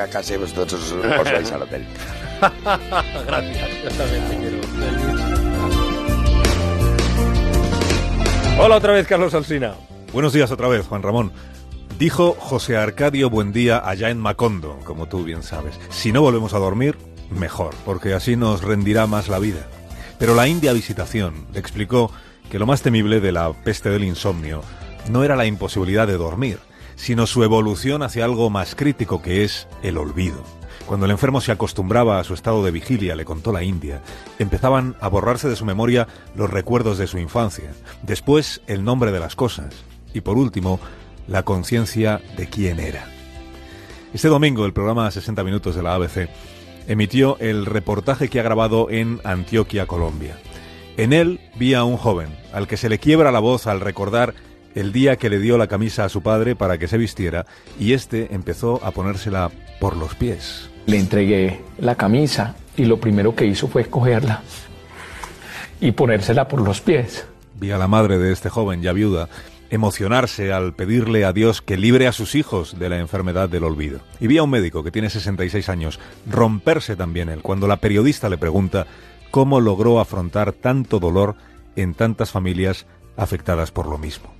a casa y vosotros os, os vais al hotel. Gracias, yo también te quiero. Hola otra vez, Carlos Alsina. Buenos días otra vez, Juan Ramón. Dijo José Arcadio Buendía allá en Macondo, como tú bien sabes. Si no volvemos a dormir, mejor, porque así nos rendirá más la vida. Pero la India Visitación explicó que lo más temible de la peste del insomnio no era la imposibilidad de dormir, sino su evolución hacia algo más crítico que es el olvido. Cuando el enfermo se acostumbraba a su estado de vigilia, le contó la India, empezaban a borrarse de su memoria los recuerdos de su infancia, después el nombre de las cosas y por último la conciencia de quién era. Este domingo el programa 60 Minutos de la ABC emitió el reportaje que ha grabado en Antioquia, Colombia. En él vi a un joven al que se le quiebra la voz al recordar el día que le dio la camisa a su padre para que se vistiera y este empezó a ponérsela por los pies. Le entregué la camisa y lo primero que hizo fue escogerla y ponérsela por los pies. Vi a la madre de este joven ya viuda emocionarse al pedirle a Dios que libre a sus hijos de la enfermedad del olvido. Y vi a un médico que tiene 66 años romperse también él cuando la periodista le pregunta cómo logró afrontar tanto dolor en tantas familias afectadas por lo mismo.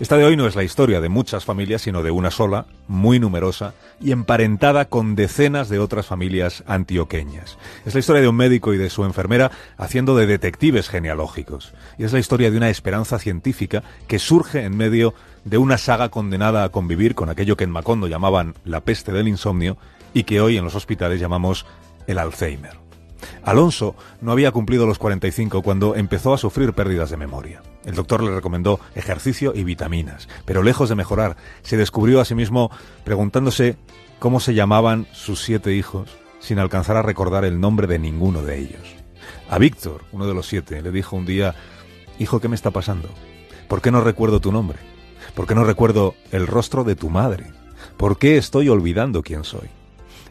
Esta de hoy no es la historia de muchas familias, sino de una sola, muy numerosa y emparentada con decenas de otras familias antioqueñas. Es la historia de un médico y de su enfermera haciendo de detectives genealógicos. Y es la historia de una esperanza científica que surge en medio de una saga condenada a convivir con aquello que en Macondo llamaban la peste del insomnio y que hoy en los hospitales llamamos el Alzheimer. Alonso no había cumplido los 45 cuando empezó a sufrir pérdidas de memoria. El doctor le recomendó ejercicio y vitaminas, pero lejos de mejorar, se descubrió a sí mismo preguntándose cómo se llamaban sus siete hijos sin alcanzar a recordar el nombre de ninguno de ellos. A Víctor, uno de los siete, le dijo un día, Hijo, ¿qué me está pasando? ¿Por qué no recuerdo tu nombre? ¿Por qué no recuerdo el rostro de tu madre? ¿Por qué estoy olvidando quién soy?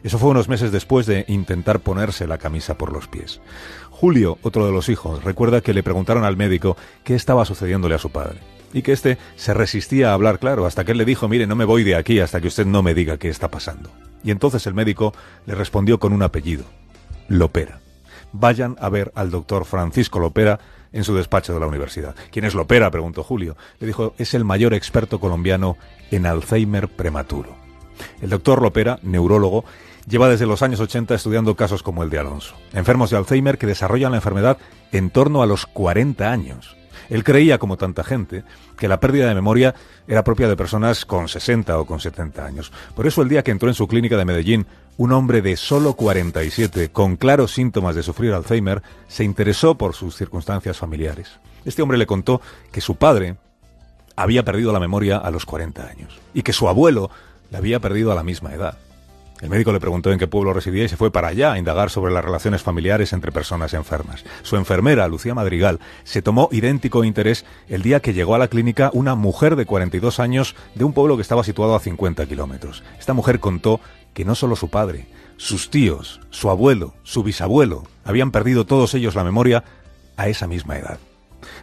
Eso fue unos meses después de intentar ponerse la camisa por los pies. Julio, otro de los hijos, recuerda que le preguntaron al médico qué estaba sucediéndole a su padre. Y que éste se resistía a hablar claro, hasta que él le dijo, mire, no me voy de aquí hasta que usted no me diga qué está pasando. Y entonces el médico le respondió con un apellido, Lopera. Vayan a ver al doctor Francisco Lopera en su despacho de la universidad. ¿Quién es Lopera? preguntó Julio. Le dijo, es el mayor experto colombiano en Alzheimer prematuro. El doctor Lopera, neurólogo, lleva desde los años 80 estudiando casos como el de Alonso, enfermos de Alzheimer que desarrollan la enfermedad en torno a los 40 años. Él creía, como tanta gente, que la pérdida de memoria era propia de personas con 60 o con 70 años. Por eso el día que entró en su clínica de Medellín, un hombre de solo 47, con claros síntomas de sufrir Alzheimer, se interesó por sus circunstancias familiares. Este hombre le contó que su padre había perdido la memoria a los 40 años y que su abuelo la había perdido a la misma edad. El médico le preguntó en qué pueblo residía y se fue para allá a indagar sobre las relaciones familiares entre personas enfermas. Su enfermera, Lucía Madrigal, se tomó idéntico interés el día que llegó a la clínica una mujer de 42 años de un pueblo que estaba situado a 50 kilómetros. Esta mujer contó que no solo su padre, sus tíos, su abuelo, su bisabuelo, habían perdido todos ellos la memoria a esa misma edad.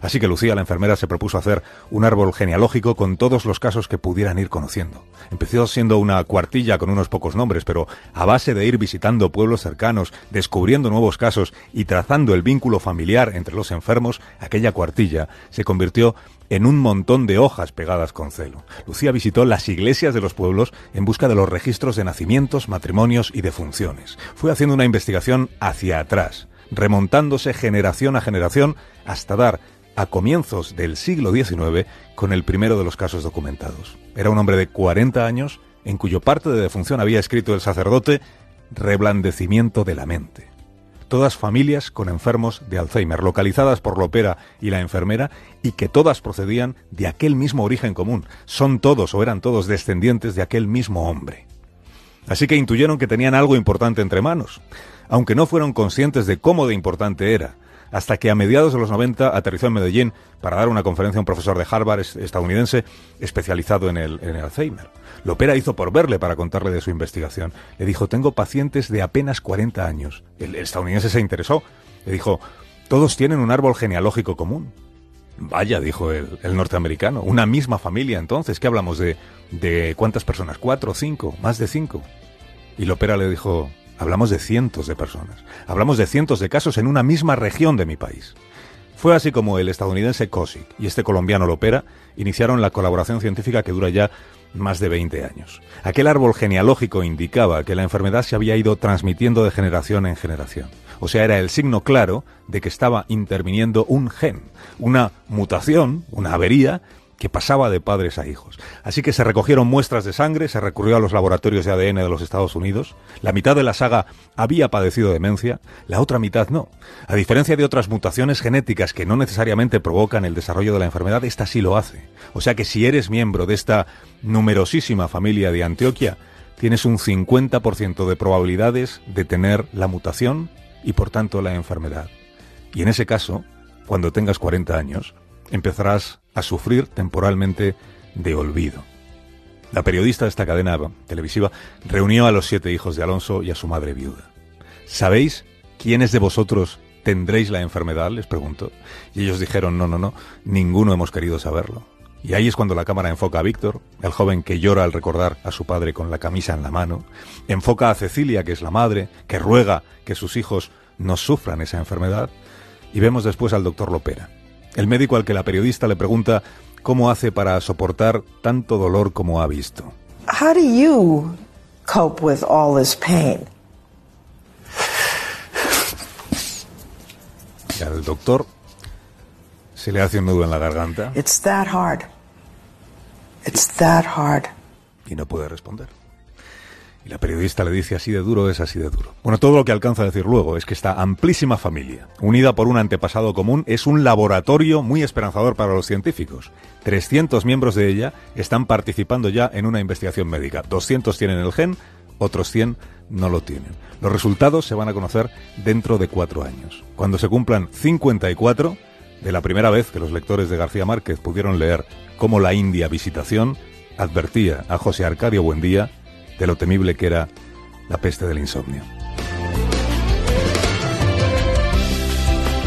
Así que Lucía, la enfermera, se propuso hacer un árbol genealógico con todos los casos que pudieran ir conociendo. Empezó siendo una cuartilla con unos pocos nombres, pero a base de ir visitando pueblos cercanos, descubriendo nuevos casos y trazando el vínculo familiar entre los enfermos, aquella cuartilla se convirtió en un montón de hojas pegadas con celo. Lucía visitó las iglesias de los pueblos en busca de los registros de nacimientos, matrimonios y defunciones. Fue haciendo una investigación hacia atrás, remontándose generación a generación hasta dar a comienzos del siglo XIX con el primero de los casos documentados. Era un hombre de 40 años en cuyo parte de defunción había escrito el sacerdote reblandecimiento de la mente. Todas familias con enfermos de Alzheimer, localizadas por Lopera y la enfermera, y que todas procedían de aquel mismo origen común. Son todos o eran todos descendientes de aquel mismo hombre. Así que intuyeron que tenían algo importante entre manos, aunque no fueron conscientes de cómo de importante era, hasta que a mediados de los 90 aterrizó en Medellín para dar una conferencia a un profesor de Harvard estadounidense especializado en el, en el Alzheimer. Lopera hizo por verle para contarle de su investigación. Le dijo, tengo pacientes de apenas 40 años. El estadounidense se interesó. Le dijo, todos tienen un árbol genealógico común. Vaya, dijo el, norteamericano, una misma familia entonces. ¿Qué hablamos de, de cuántas personas? ¿Cuatro, cinco, más de cinco? Y Lopera le dijo, hablamos de cientos de personas, hablamos de cientos de casos en una misma región de mi país. Fue así como el estadounidense Cosic y este colombiano Lopera iniciaron la colaboración científica que dura ya más de 20 años. Aquel árbol genealógico indicaba que la enfermedad se había ido transmitiendo de generación en generación. O sea, era el signo claro de que estaba interviniendo un gen, una mutación, una avería que pasaba de padres a hijos. Así que se recogieron muestras de sangre, se recurrió a los laboratorios de ADN de los Estados Unidos. La mitad de la saga había padecido demencia, la otra mitad no. A diferencia de otras mutaciones genéticas que no necesariamente provocan el desarrollo de la enfermedad, esta sí lo hace. O sea que si eres miembro de esta numerosísima familia de Antioquia, tienes un 50% de probabilidades de tener la mutación y por tanto la enfermedad. Y en ese caso, cuando tengas 40 años, empezarás a sufrir temporalmente de olvido. La periodista de esta cadena televisiva reunió a los siete hijos de Alonso y a su madre viuda. ¿Sabéis quiénes de vosotros tendréis la enfermedad? les preguntó. Y ellos dijeron, no, no, no, ninguno hemos querido saberlo. Y ahí es cuando la cámara enfoca a Víctor, el joven que llora al recordar a su padre con la camisa en la mano, enfoca a Cecilia, que es la madre, que ruega que sus hijos no sufran esa enfermedad, y vemos después al doctor Lopera, el médico al que la periodista le pregunta cómo hace para soportar tanto dolor como ha visto. How do you cope with all this pain? Y al doctor se le hace un nudo en la garganta It's that hard. It's that hard. y no puede responder. Y la periodista le dice así de duro es así de duro. Bueno, todo lo que alcanza a decir luego es que esta amplísima familia, unida por un antepasado común, es un laboratorio muy esperanzador para los científicos. 300 miembros de ella están participando ya en una investigación médica. 200 tienen el gen, otros 100 no lo tienen. Los resultados se van a conocer dentro de cuatro años. Cuando se cumplan 54, de la primera vez que los lectores de García Márquez pudieron leer cómo la India Visitación advertía a José Arcadio Buendía de lo temible que era la peste del insomnio.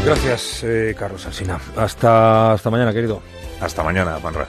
Gracias, eh, Carlos Alsina. Hasta, hasta mañana, querido. Hasta mañana, Panra.